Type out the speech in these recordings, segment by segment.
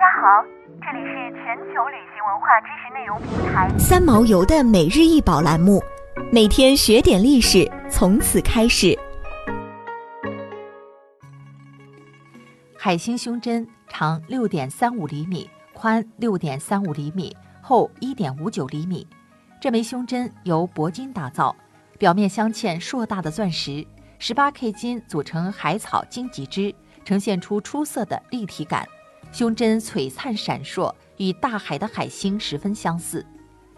家好，这里是全球旅行文化知识内容平台三毛游的每日一宝栏目，每天学点历史，从此开始。海星胸针长六点三五厘米，宽六点三五厘米，厚一点五九厘米。这枚胸针由铂金打造，表面镶嵌硕大的钻石，十八 K 金组成海草荆棘枝，呈现出出色的立体感。胸针璀璨闪烁，与大海的海星十分相似。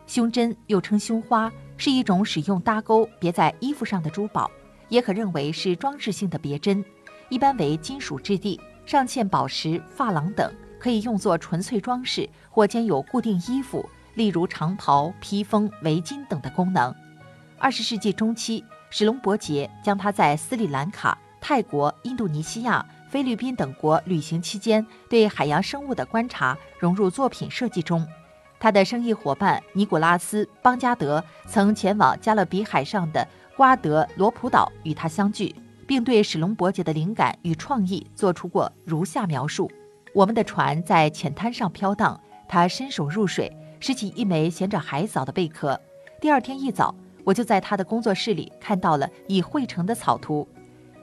胸针又称胸花，是一种使用搭钩别在衣服上的珠宝，也可认为是装饰性的别针。一般为金属质地，上嵌宝石、珐琅等，可以用作纯粹装饰或兼有固定衣服，例如长袍、披风、围巾等的功能。二十世纪中期，史隆伯杰将它在斯里兰卡、泰国、印度尼西亚。菲律宾等国旅行期间对海洋生物的观察融入作品设计中。他的生意伙伴尼古拉斯·邦加德曾前往加勒比海上的瓜德罗普岛与他相聚，并对史隆伯杰的灵感与创意做出过如下描述：我们的船在浅滩上飘荡，他伸手入水，拾起一枚衔着海藻的贝壳。第二天一早，我就在他的工作室里看到了已绘成的草图。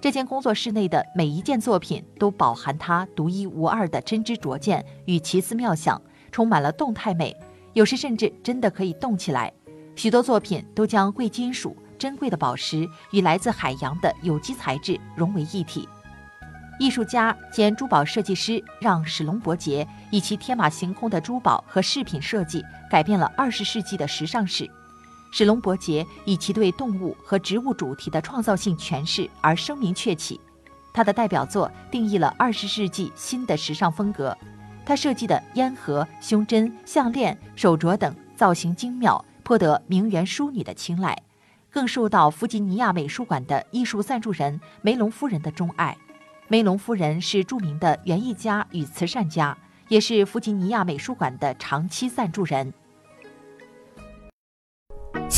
这间工作室内的每一件作品都饱含它独一无二的真知灼见与奇思妙想，充满了动态美，有时甚至真的可以动起来。许多作品都将贵金属、珍贵的宝石与来自海洋的有机材质融为一体。艺术家兼珠宝设计师让史隆伯杰以其天马行空的珠宝和饰品设计，改变了二十世纪的时尚史。史隆伯杰以其对动物和植物主题的创造性诠释而声名鹊起，他的代表作定义了二十世纪新的时尚风格。他设计的烟盒、胸针、项链、手镯等造型精妙，颇得名媛淑女的青睐，更受到弗吉尼亚美术馆的艺术赞助人梅隆夫人的钟爱。梅隆夫人是著名的园艺家与慈善家，也是弗吉尼亚美术馆的长期赞助人。